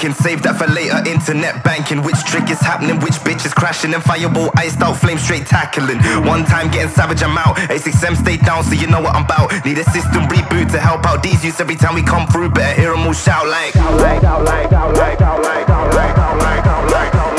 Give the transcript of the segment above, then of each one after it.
Skanking. Save that for later. Internet banking. Which trick is happening? Which bitch is crashing? And fireball iced out, flame straight tackling. One time getting savage, I'm out. A6M stay down, so you know what I'm about. Need a system reboot to help out these youths every time we come through. Better hear them all shout like. Out like, out like, out like, out like, out like, out like, out like,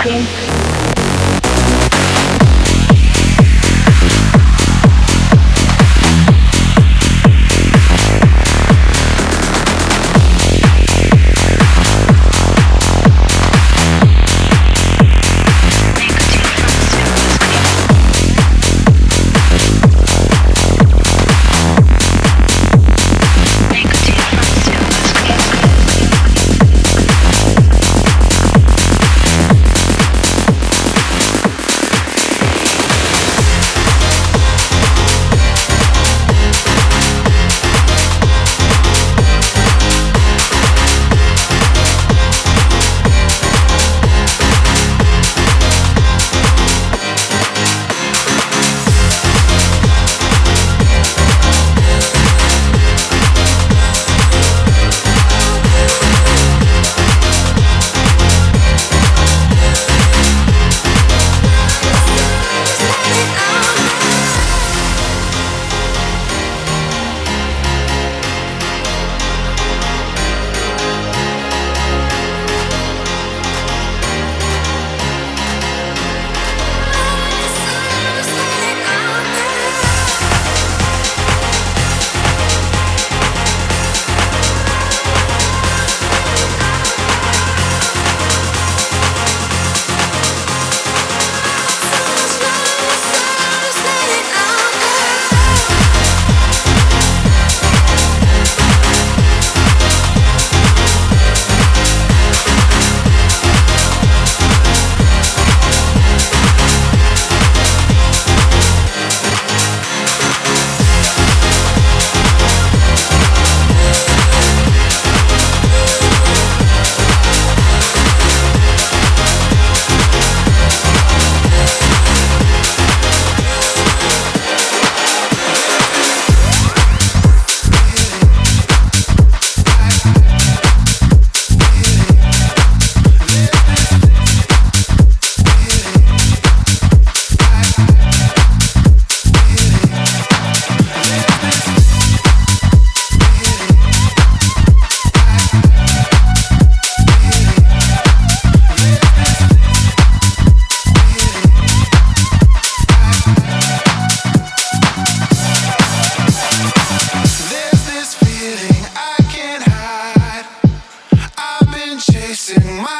Screen. in my